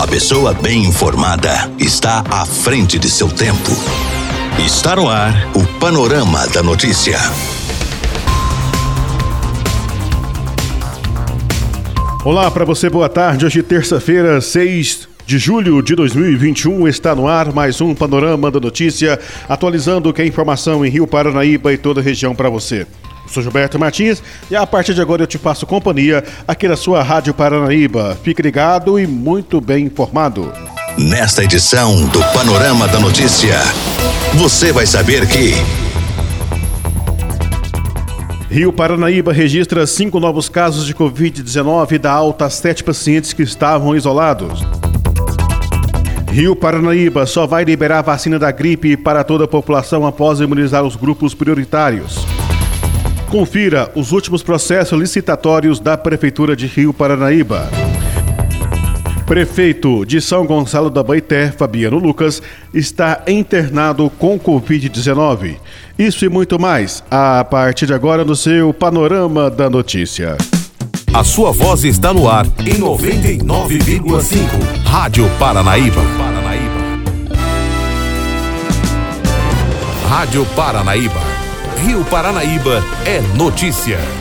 A pessoa bem informada está à frente de seu tempo. Está no ar o Panorama da Notícia. Olá para você, boa tarde. Hoje, terça-feira, 6 de julho de 2021, está no ar mais um Panorama da Notícia, atualizando o que é informação em Rio Paranaíba e toda a região para você. Sou Gilberto Martins e a partir de agora eu te faço companhia aqui na sua Rádio Paranaíba. Fique ligado e muito bem informado. Nesta edição do Panorama da Notícia, você vai saber que. Rio Paranaíba registra cinco novos casos de Covid-19 e dá alta a sete pacientes que estavam isolados. Rio Paranaíba só vai liberar vacina da gripe para toda a população após imunizar os grupos prioritários. Confira os últimos processos licitatórios da Prefeitura de Rio Paranaíba. Prefeito de São Gonçalo da Baité, Fabiano Lucas, está internado com Covid-19. Isso e muito mais, a partir de agora no seu Panorama da Notícia. A sua voz está no ar em 99,5. Rádio Paranaíba. Rádio Paranaíba. Rio Paranaíba é notícia.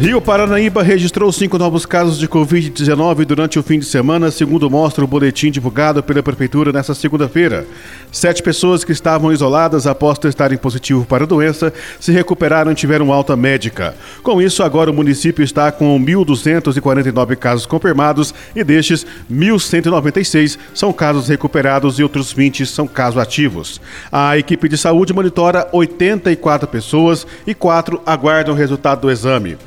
Rio Paranaíba registrou cinco novos casos de Covid-19 durante o fim de semana, segundo mostra o boletim divulgado pela Prefeitura nesta segunda-feira. Sete pessoas que estavam isoladas após testarem positivo para a doença se recuperaram e tiveram alta médica. Com isso, agora o município está com 1.249 casos confirmados e destes, 1.196 são casos recuperados e outros 20 são casos ativos. A equipe de saúde monitora 84 pessoas e quatro aguardam o resultado do exame.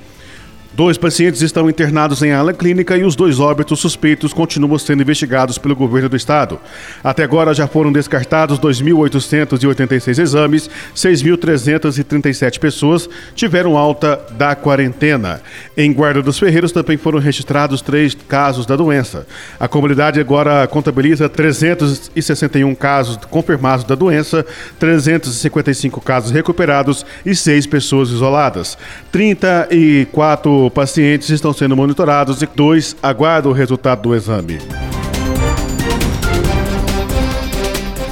Dois pacientes estão internados em ala clínica e os dois óbitos suspeitos continuam sendo investigados pelo governo do estado. Até agora já foram descartados 2.886 exames, 6.337 pessoas tiveram alta da quarentena. Em Guarda dos Ferreiros também foram registrados três casos da doença. A comunidade agora contabiliza 361 casos confirmados da doença, 355 casos recuperados e seis pessoas isoladas. 34 pacientes estão sendo monitorados e dois aguardam o resultado do exame.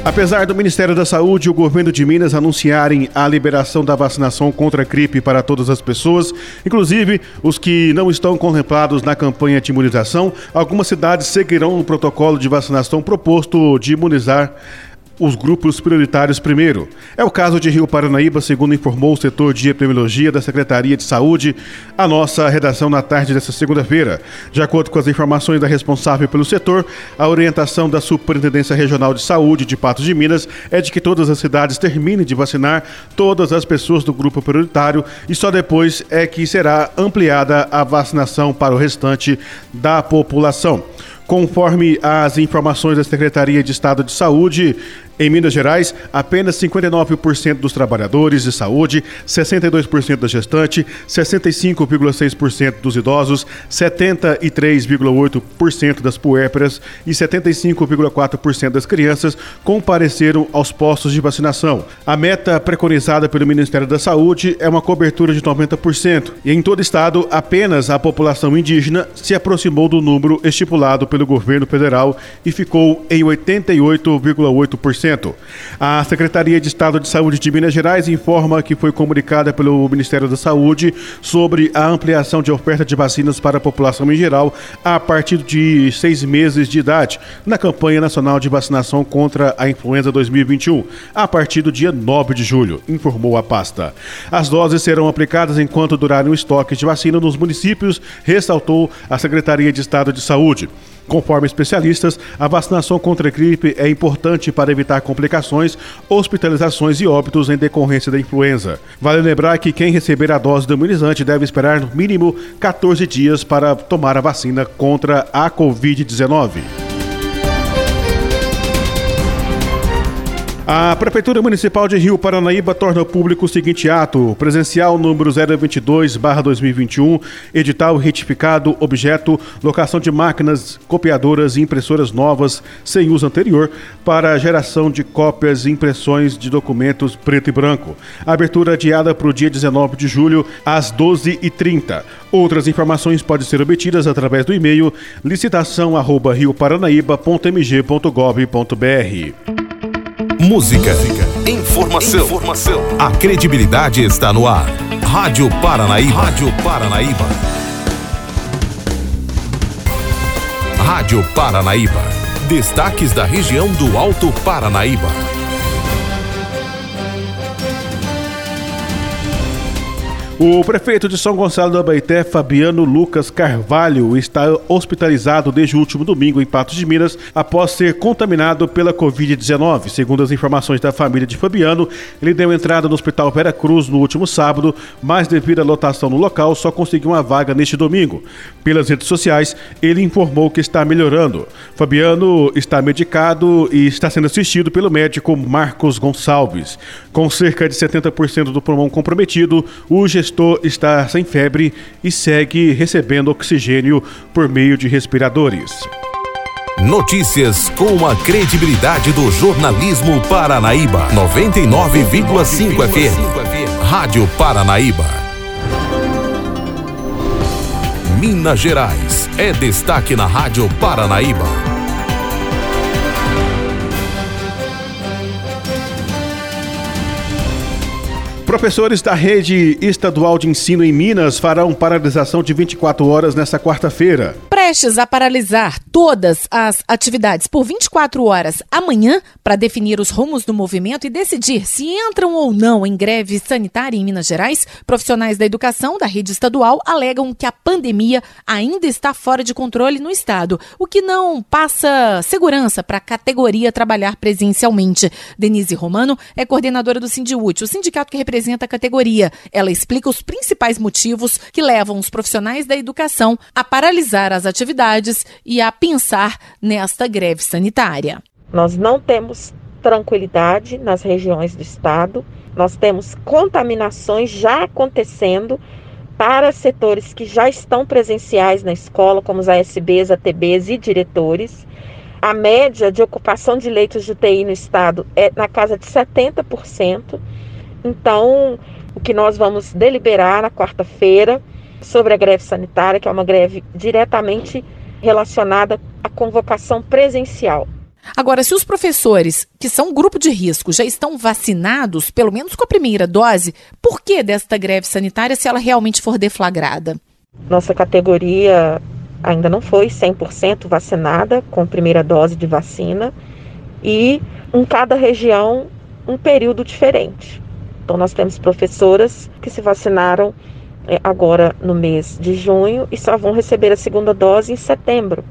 Apesar do Ministério da Saúde e o governo de Minas anunciarem a liberação da vacinação contra a gripe para todas as pessoas, inclusive os que não estão contemplados na campanha de imunização, algumas cidades seguirão o protocolo de vacinação proposto de imunizar os grupos prioritários primeiro. É o caso de Rio Paranaíba, segundo informou o setor de epidemiologia da Secretaria de Saúde, a nossa redação na tarde desta segunda-feira. De acordo com as informações da responsável pelo setor, a orientação da Superintendência Regional de Saúde de Patos de Minas é de que todas as cidades terminem de vacinar todas as pessoas do grupo prioritário e só depois é que será ampliada a vacinação para o restante da população. Conforme as informações da Secretaria de Estado de Saúde, em Minas Gerais, apenas 59% dos trabalhadores de saúde, 62% da gestante, 65,6% dos idosos, 73,8% das puérperas e 75,4% das crianças compareceram aos postos de vacinação. A meta preconizada pelo Ministério da Saúde é uma cobertura de 90%, e em todo o estado, apenas a população indígena se aproximou do número estipulado pelo governo federal e ficou em 88,8%. A Secretaria de Estado de Saúde de Minas Gerais informa que foi comunicada pelo Ministério da Saúde sobre a ampliação de oferta de vacinas para a população em geral a partir de seis meses de idade, na campanha nacional de vacinação contra a influenza 2021, a partir do dia 9 de julho, informou a pasta. As doses serão aplicadas enquanto durarem o estoque de vacina nos municípios, ressaltou a Secretaria de Estado de Saúde. Conforme especialistas, a vacinação contra a gripe é importante para evitar complicações, hospitalizações e óbitos em decorrência da influenza. Vale lembrar que quem receber a dose do imunizante deve esperar no mínimo 14 dias para tomar a vacina contra a Covid-19. A Prefeitura Municipal de Rio Paranaíba torna público o seguinte ato: presencial número 022/2021, edital retificado, objeto locação de máquinas copiadoras e impressoras novas sem uso anterior para geração de cópias e impressões de documentos preto e branco. Abertura adiada para o dia 19 de julho às 12h30. Outras informações podem ser obtidas através do e-mail licitação@rioparanaíba.mg.gov.br. Música, informação, informação. A credibilidade está no ar. Rádio Paranaíba. Rádio Paranaíba. Rádio Paranaíba. Destaques da região do Alto Paranaíba. O prefeito de São Gonçalo do Abaité, Fabiano Lucas Carvalho, está hospitalizado desde o último domingo em Patos de Minas após ser contaminado pela Covid-19. Segundo as informações da família de Fabiano, ele deu entrada no Hospital Vera Cruz no último sábado, mas devido à lotação no local, só conseguiu uma vaga neste domingo. Pelas redes sociais, ele informou que está melhorando. Fabiano está medicado e está sendo assistido pelo médico Marcos Gonçalves. Com cerca de 70% do pulmão comprometido, o gestor gestor está sem febre e segue recebendo oxigênio por meio de respiradores. Notícias com a credibilidade do jornalismo Paranaíba. 99,5 FM. Rádio Paranaíba. Minas Gerais é destaque na Rádio Paranaíba. Professores da rede estadual de ensino em Minas farão paralisação de 24 horas nesta quarta-feira. Prestes a paralisar todas as atividades por 24 horas amanhã para definir os rumos do movimento e decidir se entram ou não em greve sanitária em Minas Gerais, profissionais da educação da rede estadual alegam que a pandemia ainda está fora de controle no estado, o que não passa segurança para a categoria trabalhar presencialmente. Denise Romano é coordenadora do Sindiúte, o sindicato que representa a categoria. Ela explica os principais motivos que levam os profissionais da educação a paralisar as atividades e a pensar nesta greve sanitária. Nós não temos tranquilidade nas regiões do estado, nós temos contaminações já acontecendo para setores que já estão presenciais na escola, como os ASBs, ATBs e diretores. A média de ocupação de leitos de UTI no estado é na casa de 70%. Então, o que nós vamos deliberar na quarta-feira sobre a greve sanitária, que é uma greve diretamente relacionada à convocação presencial. Agora, se os professores, que são grupo de risco, já estão vacinados, pelo menos com a primeira dose, por que desta greve sanitária se ela realmente for deflagrada? Nossa categoria ainda não foi 100% vacinada com primeira dose de vacina e em cada região um período diferente. Então, nós temos professoras que se vacinaram agora no mês de junho e só vão receber a segunda dose em setembro.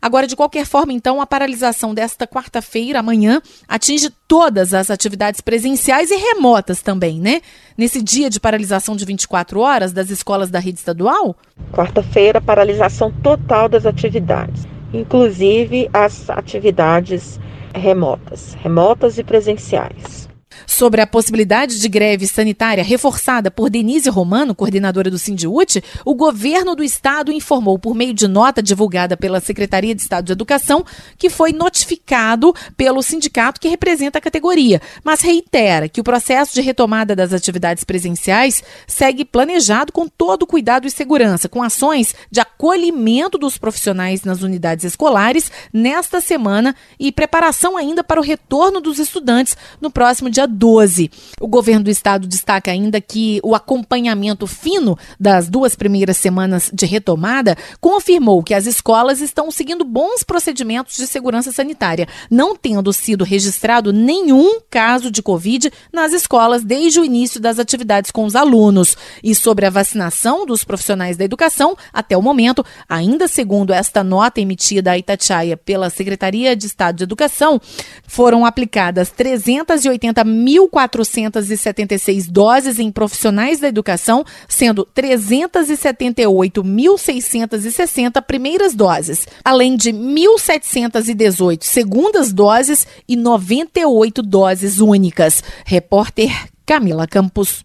Agora, de qualquer forma, então, a paralisação desta quarta-feira, amanhã, atinge todas as atividades presenciais e remotas também, né? Nesse dia de paralisação de 24 horas das escolas da rede estadual? Quarta-feira, paralisação total das atividades, inclusive as atividades remotas, remotas e presenciais. Sobre a possibilidade de greve sanitária reforçada por Denise Romano, coordenadora do Sindiúte, o governo do estado informou por meio de nota divulgada pela Secretaria de Estado de Educação que foi notificado pelo sindicato que representa a categoria, mas reitera que o processo de retomada das atividades presenciais segue planejado com todo cuidado e segurança, com ações de acolhimento dos profissionais nas unidades escolares nesta semana e preparação ainda para o retorno dos estudantes no próximo dia 12. O governo do estado destaca ainda que o acompanhamento fino das duas primeiras semanas de retomada confirmou que as escolas estão seguindo bons procedimentos de segurança sanitária, não tendo sido registrado nenhum caso de Covid nas escolas desde o início das atividades com os alunos. E sobre a vacinação dos profissionais da educação, até o momento, ainda segundo esta nota emitida a Itatiaia pela Secretaria de Estado de Educação, foram aplicadas 380 1.476 doses em profissionais da educação, sendo 378.660 primeiras doses, além de 1.718 segundas doses e 98 doses únicas. Repórter Camila Campos.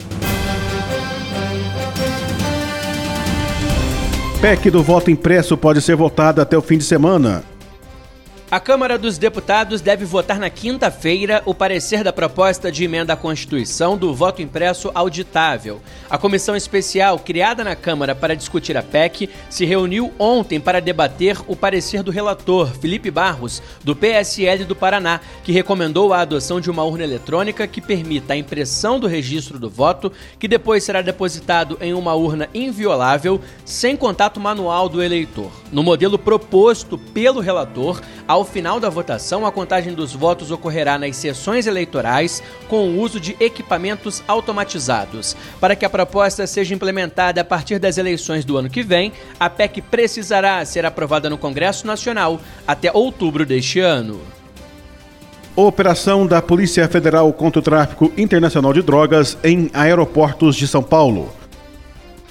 PEC do voto impresso pode ser votada até o fim de semana. A Câmara dos Deputados deve votar na quinta-feira o parecer da proposta de emenda à Constituição do voto impresso auditável. A comissão especial criada na Câmara para discutir a PEC se reuniu ontem para debater o parecer do relator, Felipe Barros, do PSL do Paraná, que recomendou a adoção de uma urna eletrônica que permita a impressão do registro do voto, que depois será depositado em uma urna inviolável, sem contato manual do eleitor. No modelo proposto pelo relator, ao final da votação, a contagem dos votos ocorrerá nas sessões eleitorais com o uso de equipamentos automatizados. Para que a proposta seja implementada a partir das eleições do ano que vem, a PEC precisará ser aprovada no Congresso Nacional até outubro deste ano. Operação da Polícia Federal contra o Tráfico Internacional de Drogas em aeroportos de São Paulo.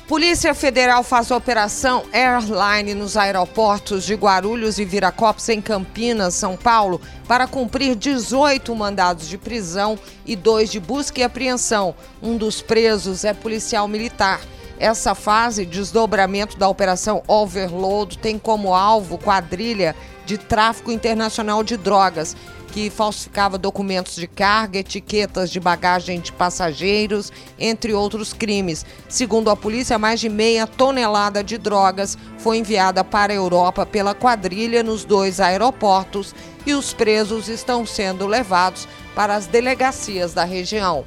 Polícia Federal faz operação Airline nos aeroportos de Guarulhos e Viracopos, em Campinas, São Paulo, para cumprir 18 mandados de prisão e dois de busca e apreensão. Um dos presos é policial militar. Essa fase, desdobramento da operação Overload, tem como alvo quadrilha de tráfico internacional de drogas que falsificava documentos de carga, etiquetas de bagagem de passageiros, entre outros crimes. Segundo a polícia, mais de meia tonelada de drogas foi enviada para a Europa pela quadrilha nos dois aeroportos e os presos estão sendo levados para as delegacias da região.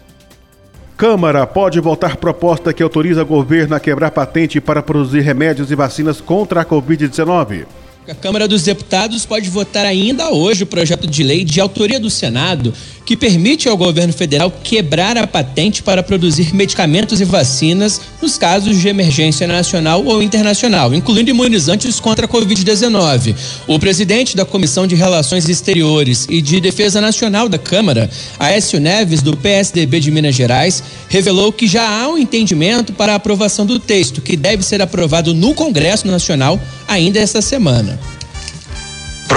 Câmara pode votar proposta que autoriza governo a quebrar patente para produzir remédios e vacinas contra a Covid-19. A Câmara dos Deputados pode votar ainda hoje o projeto de lei de autoria do Senado que permite ao governo federal quebrar a patente para produzir medicamentos e vacinas nos casos de emergência nacional ou internacional, incluindo imunizantes contra a Covid-19. O presidente da Comissão de Relações Exteriores e de Defesa Nacional da Câmara, Aécio Neves, do PSDB de Minas Gerais, revelou que já há um entendimento para a aprovação do texto, que deve ser aprovado no Congresso Nacional ainda esta semana.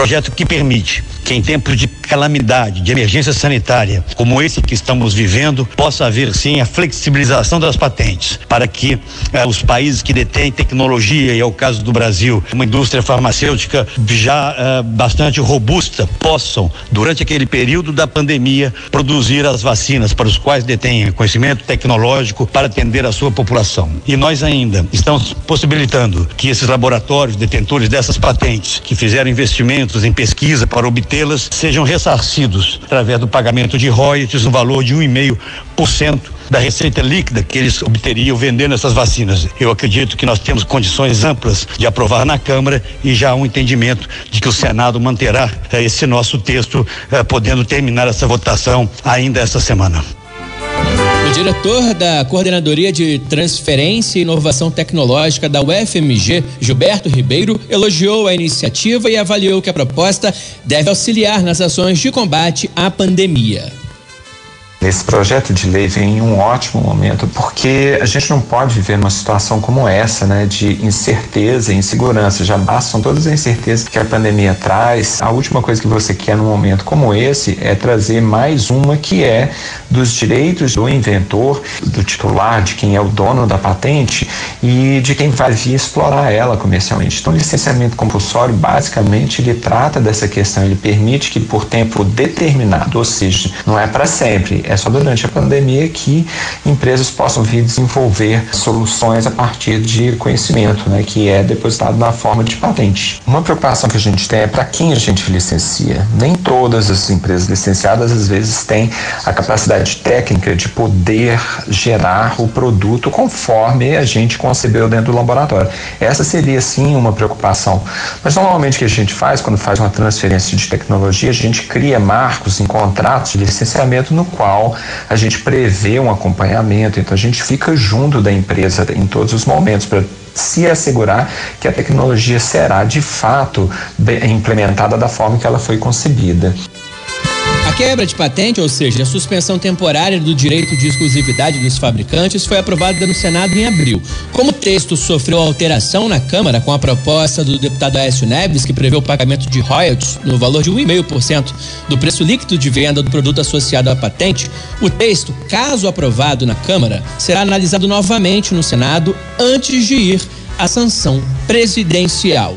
Projeto que permite que em tempos de calamidade, de emergência sanitária, como esse que estamos vivendo, possa haver sim a flexibilização das patentes, para que eh, os países que detêm tecnologia, e é o caso do Brasil, uma indústria farmacêutica já eh, bastante robusta, possam, durante aquele período da pandemia, produzir as vacinas para os quais detêm conhecimento tecnológico para atender a sua população. E nós ainda estamos possibilitando que esses laboratórios detentores dessas patentes, que fizeram investimentos em pesquisa para obter sejam ressarcidos através do pagamento de royalties no valor de 1,5% da receita líquida que eles obteriam vendendo essas vacinas. Eu acredito que nós temos condições amplas de aprovar na Câmara e já há um entendimento de que o Senado manterá eh, esse nosso texto, eh, podendo terminar essa votação ainda essa semana. Diretor da Coordenadoria de Transferência e Inovação Tecnológica da UFMG, Gilberto Ribeiro, elogiou a iniciativa e avaliou que a proposta deve auxiliar nas ações de combate à pandemia. Esse projeto de lei vem em um ótimo momento, porque a gente não pode viver numa situação como essa, né, de incerteza e insegurança. Já bastam todas as incertezas que a pandemia traz. A última coisa que você quer num momento como esse é trazer mais uma que é dos direitos do inventor, do titular, de quem é o dono da patente e de quem vai vir explorar ela comercialmente. Então, o licenciamento compulsório, basicamente, ele trata dessa questão, ele permite que por tempo determinado, ou seja, não é para sempre, é só durante a pandemia que empresas possam vir desenvolver soluções a partir de conhecimento, né, que é depositado na forma de patente. Uma preocupação que a gente tem é para quem a gente licencia. Nem todas as empresas licenciadas às vezes têm a capacidade técnica de poder gerar o produto conforme a gente concebeu dentro do laboratório. Essa seria sim uma preocupação. Mas normalmente o que a gente faz quando faz uma transferência de tecnologia, a gente cria marcos em contratos de licenciamento no qual a gente prevê um acompanhamento, então a gente fica junto da empresa em todos os momentos para se assegurar que a tecnologia será de fato implementada da forma que ela foi concebida. Quebra de patente, ou seja, a suspensão temporária do direito de exclusividade dos fabricantes, foi aprovada no Senado em abril. Como o texto sofreu alteração na Câmara com a proposta do deputado Aécio Neves, que prevê o pagamento de royalties no valor de 1,5% do preço líquido de venda do produto associado à patente, o texto, caso aprovado na Câmara, será analisado novamente no Senado antes de ir à sanção presidencial.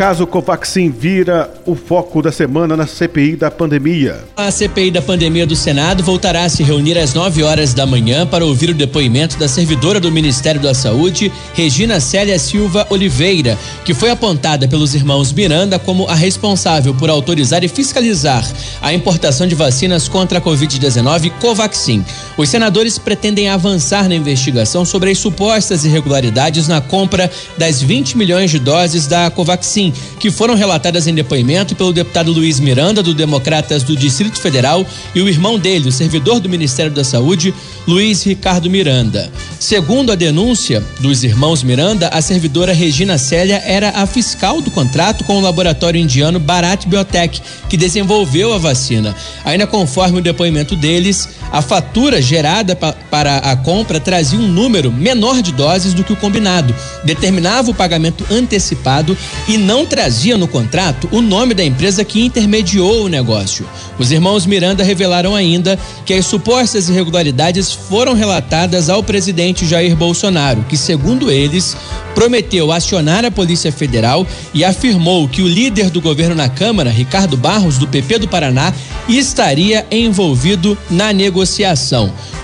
Caso Covaxin vira o foco da semana na CPI da pandemia. A CPI da pandemia do Senado voltará a se reunir às 9 horas da manhã para ouvir o depoimento da servidora do Ministério da Saúde, Regina Célia Silva Oliveira, que foi apontada pelos irmãos Miranda como a responsável por autorizar e fiscalizar a importação de vacinas contra a Covid-19 Covaxin. Os senadores pretendem avançar na investigação sobre as supostas irregularidades na compra das 20 milhões de doses da Covaxin que foram relatadas em depoimento pelo deputado Luiz Miranda, do Democratas do Distrito Federal, e o irmão dele, o servidor do Ministério da Saúde, Luiz Ricardo Miranda. Segundo a denúncia dos irmãos Miranda, a servidora Regina Célia era a fiscal do contrato com o laboratório indiano Bharat Biotech, que desenvolveu a vacina. Ainda conforme o depoimento deles, a fatura gerada pa para a compra trazia um número menor de doses do que o combinado, determinava o pagamento antecipado e não trazia no contrato o nome da empresa que intermediou o negócio. Os irmãos Miranda revelaram ainda que as supostas irregularidades foram relatadas ao presidente Jair Bolsonaro, que, segundo eles, prometeu acionar a Polícia Federal e afirmou que o líder do governo na Câmara, Ricardo Barros, do PP do Paraná, estaria envolvido na negociação.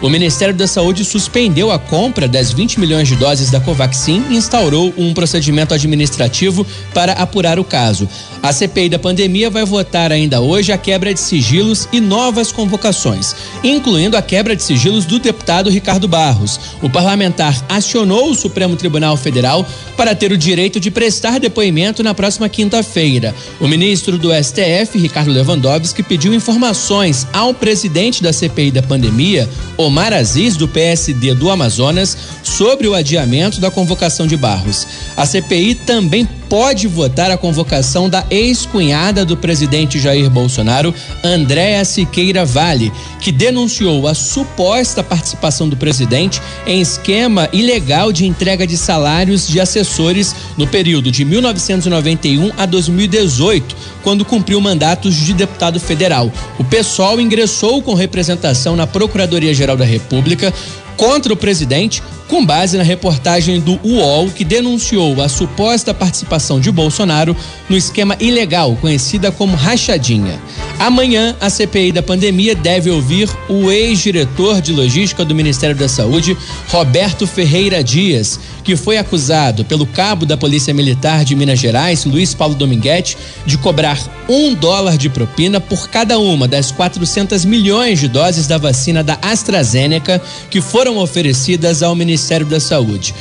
O Ministério da Saúde suspendeu a compra das 20 milhões de doses da Covaxin e instaurou um procedimento administrativo para apurar o caso. A CPI da pandemia vai votar ainda hoje a quebra de sigilos e novas convocações, incluindo a quebra de sigilos do deputado Ricardo Barros. O parlamentar acionou o Supremo Tribunal Federal para ter o direito de prestar depoimento na próxima quinta-feira. O ministro do STF, Ricardo Lewandowski, pediu informações ao presidente da CPI da pandemia, Omar Aziz, do PSD do Amazonas, sobre o adiamento da convocação de Barros. A CPI também pode votar a convocação da ex-cunhada do presidente Jair Bolsonaro, Andréa Siqueira Vale, que denunciou a suposta participação do presidente em esquema ilegal de entrega de salários de assessores no período de 1991 a 2018, quando cumpriu mandatos de deputado federal. O PSOL ingressou com representação na Procuradoria-Geral da República contra o presidente com base na reportagem do UOL que denunciou a suposta participação de Bolsonaro no esquema ilegal conhecida como rachadinha. Amanhã, a CPI da pandemia deve ouvir o ex-diretor de logística do Ministério da Saúde, Roberto Ferreira Dias, que foi acusado pelo cabo da Polícia Militar de Minas Gerais, Luiz Paulo Dominguete, de cobrar um dólar de propina por cada uma das 400 milhões de doses da vacina da AstraZeneca que foram oferecidas ao Ministério da Saúde.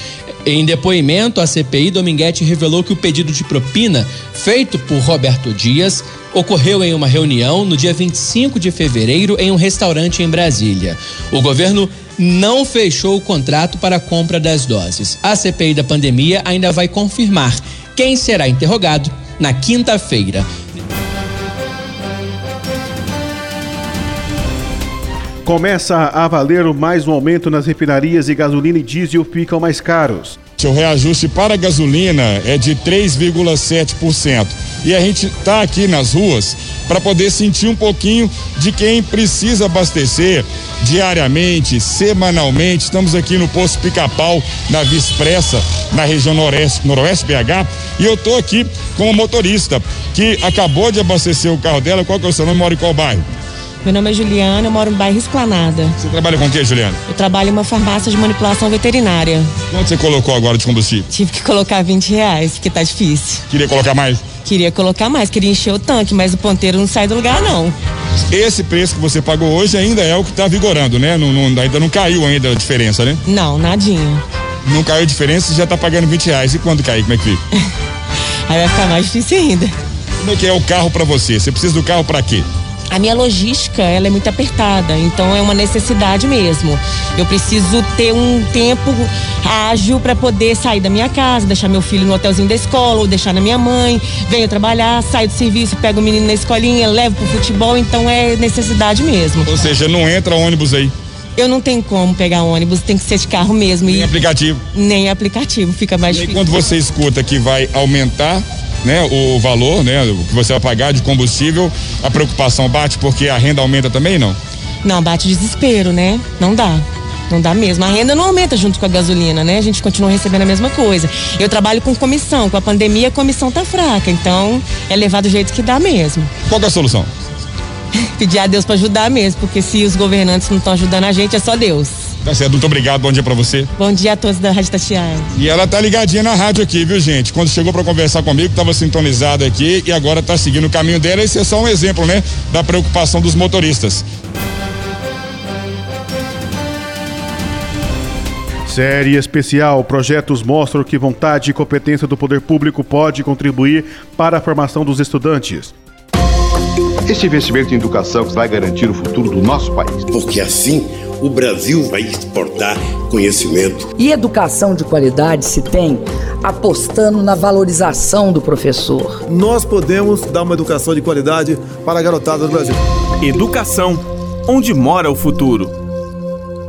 Em depoimento à CPI, Dominguete revelou que o pedido de propina feito por Roberto Dias ocorreu em uma reunião no dia 25 de fevereiro em um restaurante em Brasília. O governo não fechou o contrato para a compra das doses. A CPI da pandemia ainda vai confirmar quem será interrogado na quinta-feira. Começa a valer mais um aumento nas refinarias e gasolina e diesel ficam mais caros. O reajuste para a gasolina é de 3,7%. E a gente está aqui nas ruas para poder sentir um pouquinho de quem precisa abastecer diariamente, semanalmente. Estamos aqui no posto Pica-Pau, na Via Expressa, na região noroeste, noroeste BH. E eu estou aqui com uma motorista que acabou de abastecer o carro dela. Qual que é o seu nome? Mora em qual bairro? Meu nome é Juliana, eu moro no bairro Esplanada. Você trabalha com o que, Juliana? Eu trabalho em uma farmácia de manipulação veterinária. Quanto você colocou agora de combustível? Tive que colocar 20 reais, porque tá difícil. Queria colocar mais? Queria colocar mais, queria encher o tanque, mas o ponteiro não sai do lugar, não. Esse preço que você pagou hoje ainda é o que está vigorando, né? Não, não, ainda não caiu ainda a diferença, né? Não, nadinha. Não caiu a diferença, você já tá pagando 20 reais. E quando cair, como é que fica? Aí vai ficar mais difícil ainda. Como é que é o carro para você? Você precisa do carro para quê? A minha logística ela é muito apertada, então é uma necessidade mesmo. Eu preciso ter um tempo ágil para poder sair da minha casa, deixar meu filho no hotelzinho da escola, ou deixar na minha mãe, venho trabalhar, saio do serviço, pego o menino na escolinha, levo pro futebol, então é necessidade mesmo. Ou seja, não entra ônibus aí. Eu não tenho como pegar ônibus, tem que ser de carro mesmo. Nem e aplicativo. Nem aplicativo, fica mais e difícil. quando você escuta que vai aumentar né, o valor, né, que você vai pagar de combustível, a preocupação bate porque a renda aumenta também, não? Não, bate desespero, né? Não dá. Não dá mesmo. A renda não aumenta junto com a gasolina, né? A gente continua recebendo a mesma coisa. Eu trabalho com comissão. Com a pandemia, a comissão tá fraca. Então, é levar do jeito que dá mesmo. Qual é a solução? Pedir a Deus para ajudar mesmo, porque se os governantes não estão ajudando a gente, é só Deus. Tá certo, muito obrigado, bom dia para você. Bom dia a todos da Rádio Tatiana. E ela tá ligadinha na rádio aqui, viu, gente? Quando chegou para conversar comigo, tava sintonizada aqui e agora tá seguindo o caminho dela. Esse é só um exemplo, né, da preocupação dos motoristas. Série especial: projetos mostram que vontade e competência do poder público pode contribuir para a formação dos estudantes. Este investimento em educação vai garantir o futuro do nosso país. Porque assim o Brasil vai exportar conhecimento. E educação de qualidade se tem apostando na valorização do professor. Nós podemos dar uma educação de qualidade para a garotada do Brasil. Educação, onde mora o futuro.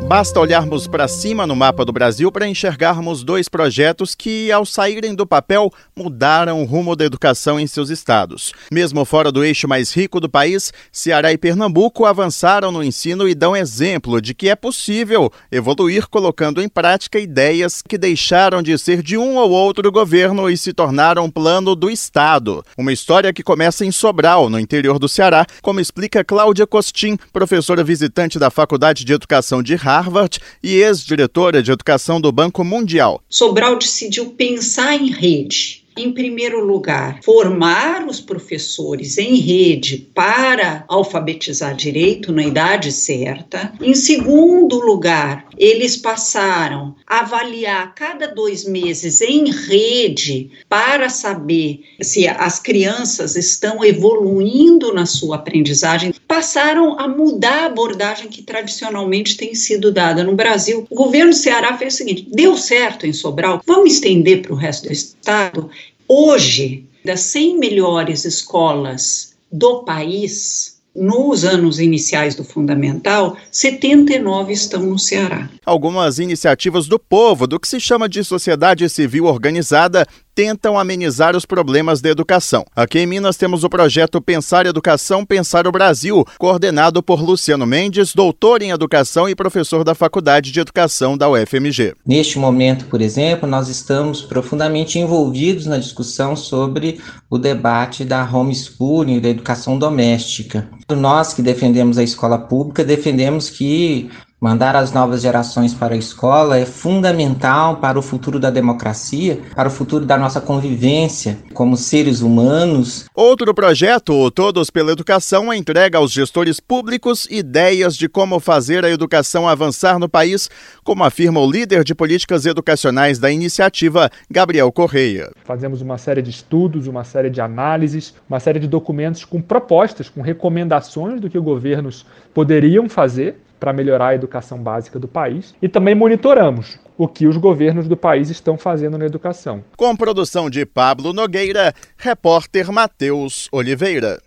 Basta olharmos para cima no mapa do Brasil para enxergarmos dois projetos que, ao saírem do papel, mudaram o rumo da educação em seus estados. Mesmo fora do eixo mais rico do país, Ceará e Pernambuco avançaram no ensino e dão exemplo de que é possível evoluir colocando em prática ideias que deixaram de ser de um ou outro governo e se tornaram plano do Estado. Uma história que começa em Sobral, no interior do Ceará, como explica Cláudia Costin, professora visitante da Faculdade de Educação de Harvard Harvard e ex-diretora de educação do Banco Mundial. Sobral decidiu pensar em rede em primeiro lugar, formar os professores em rede para alfabetizar direito na idade certa. Em segundo lugar, eles passaram a avaliar cada dois meses em rede para saber se as crianças estão evoluindo na sua aprendizagem. Passaram a mudar a abordagem que tradicionalmente tem sido dada no Brasil. O governo do Ceará fez o seguinte: deu certo em Sobral, vamos estender para o resto do estado Hoje, das 100 melhores escolas do país, nos anos iniciais do fundamental, 79 estão no Ceará. Algumas iniciativas do povo, do que se chama de sociedade civil organizada, tentam amenizar os problemas da educação. Aqui em Minas temos o projeto Pensar Educação, Pensar o Brasil, coordenado por Luciano Mendes, doutor em educação e professor da Faculdade de Educação da UFMG. Neste momento, por exemplo, nós estamos profundamente envolvidos na discussão sobre o debate da homeschooling, da educação doméstica. Nós que defendemos a escola pública, defendemos que Mandar as novas gerações para a escola é fundamental para o futuro da democracia, para o futuro da nossa convivência como seres humanos. Outro projeto, Todos pela Educação, entrega aos gestores públicos ideias de como fazer a educação avançar no país, como afirma o líder de políticas educacionais da iniciativa, Gabriel Correia. Fazemos uma série de estudos, uma série de análises, uma série de documentos com propostas, com recomendações do que governos poderiam fazer para melhorar a educação básica do país e também monitoramos o que os governos do país estão fazendo na educação. Com produção de Pablo Nogueira, repórter Matheus Oliveira.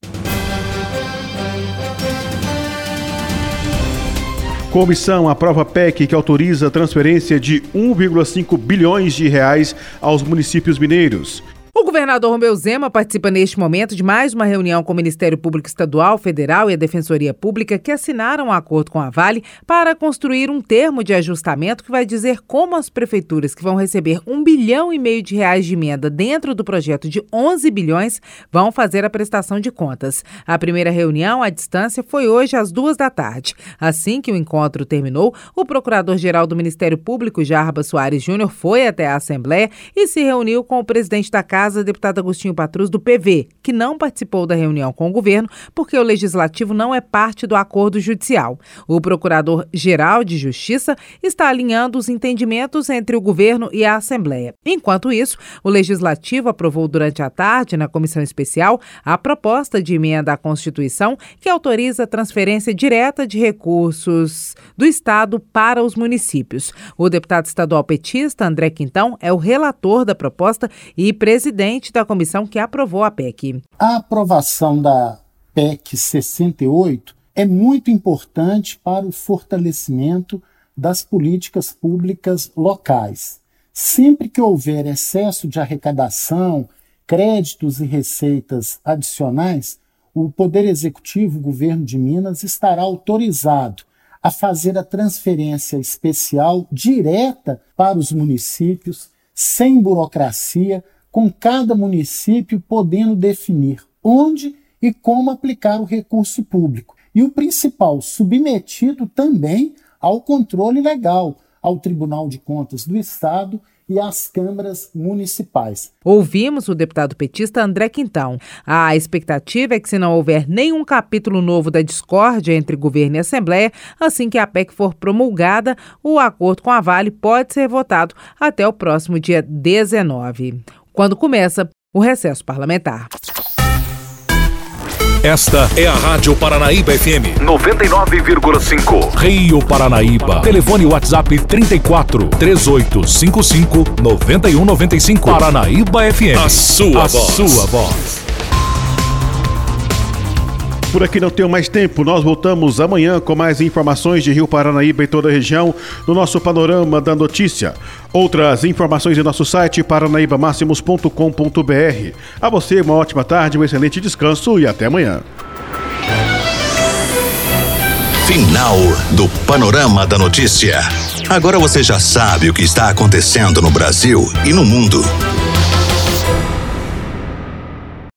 Comissão aprova PEC que autoriza a transferência de 1,5 bilhões de reais aos municípios mineiros. O governador Romeu Zema participa neste momento de mais uma reunião com o Ministério Público Estadual, Federal e a Defensoria Pública que assinaram um acordo com a Vale para construir um termo de ajustamento que vai dizer como as prefeituras que vão receber um bilhão e meio de reais de emenda dentro do projeto de 11 bilhões vão fazer a prestação de contas. A primeira reunião à distância foi hoje às duas da tarde. Assim que o encontro terminou, o procurador-geral do Ministério Público, Jarba Soares Júnior, foi até a Assembleia e se reuniu com o presidente da Casa caso da deputada Agostinho Patrus, do PV, que não participou da reunião com o governo porque o legislativo não é parte do acordo judicial. O procurador-geral de Justiça está alinhando os entendimentos entre o governo e a Assembleia. Enquanto isso, o legislativo aprovou durante a tarde, na comissão especial, a proposta de emenda à Constituição que autoriza a transferência direta de recursos do Estado para os municípios. O deputado estadual petista, André Quintão, é o relator da proposta e presidente da comissão que aprovou a PEC. A aprovação da PEC 68 é muito importante para o fortalecimento das políticas públicas locais. Sempre que houver excesso de arrecadação, créditos e receitas adicionais, o Poder Executivo, o governo de Minas, estará autorizado a fazer a transferência especial direta para os municípios, sem burocracia, com cada município podendo definir onde e como aplicar o recurso público. E o principal, submetido também ao controle legal, ao Tribunal de Contas do Estado e às câmaras municipais. Ouvimos o deputado petista André Quintão. A expectativa é que, se não houver nenhum capítulo novo da discórdia entre governo e Assembleia, assim que a PEC for promulgada, o acordo com a Vale pode ser votado até o próximo dia 19, quando começa o recesso parlamentar. Esta é a Rádio Paranaíba FM 99,5. Rio Paranaíba. Telefone WhatsApp 34 3855 9195. Paranaíba FM. A sua A voz. sua voz. Por aqui não tenho mais tempo, nós voltamos amanhã com mais informações de Rio Paranaíba e toda a região no nosso Panorama da Notícia. Outras informações em nosso site paranaibamáximos.com.br. A você uma ótima tarde, um excelente descanso e até amanhã. Final do Panorama da Notícia. Agora você já sabe o que está acontecendo no Brasil e no mundo.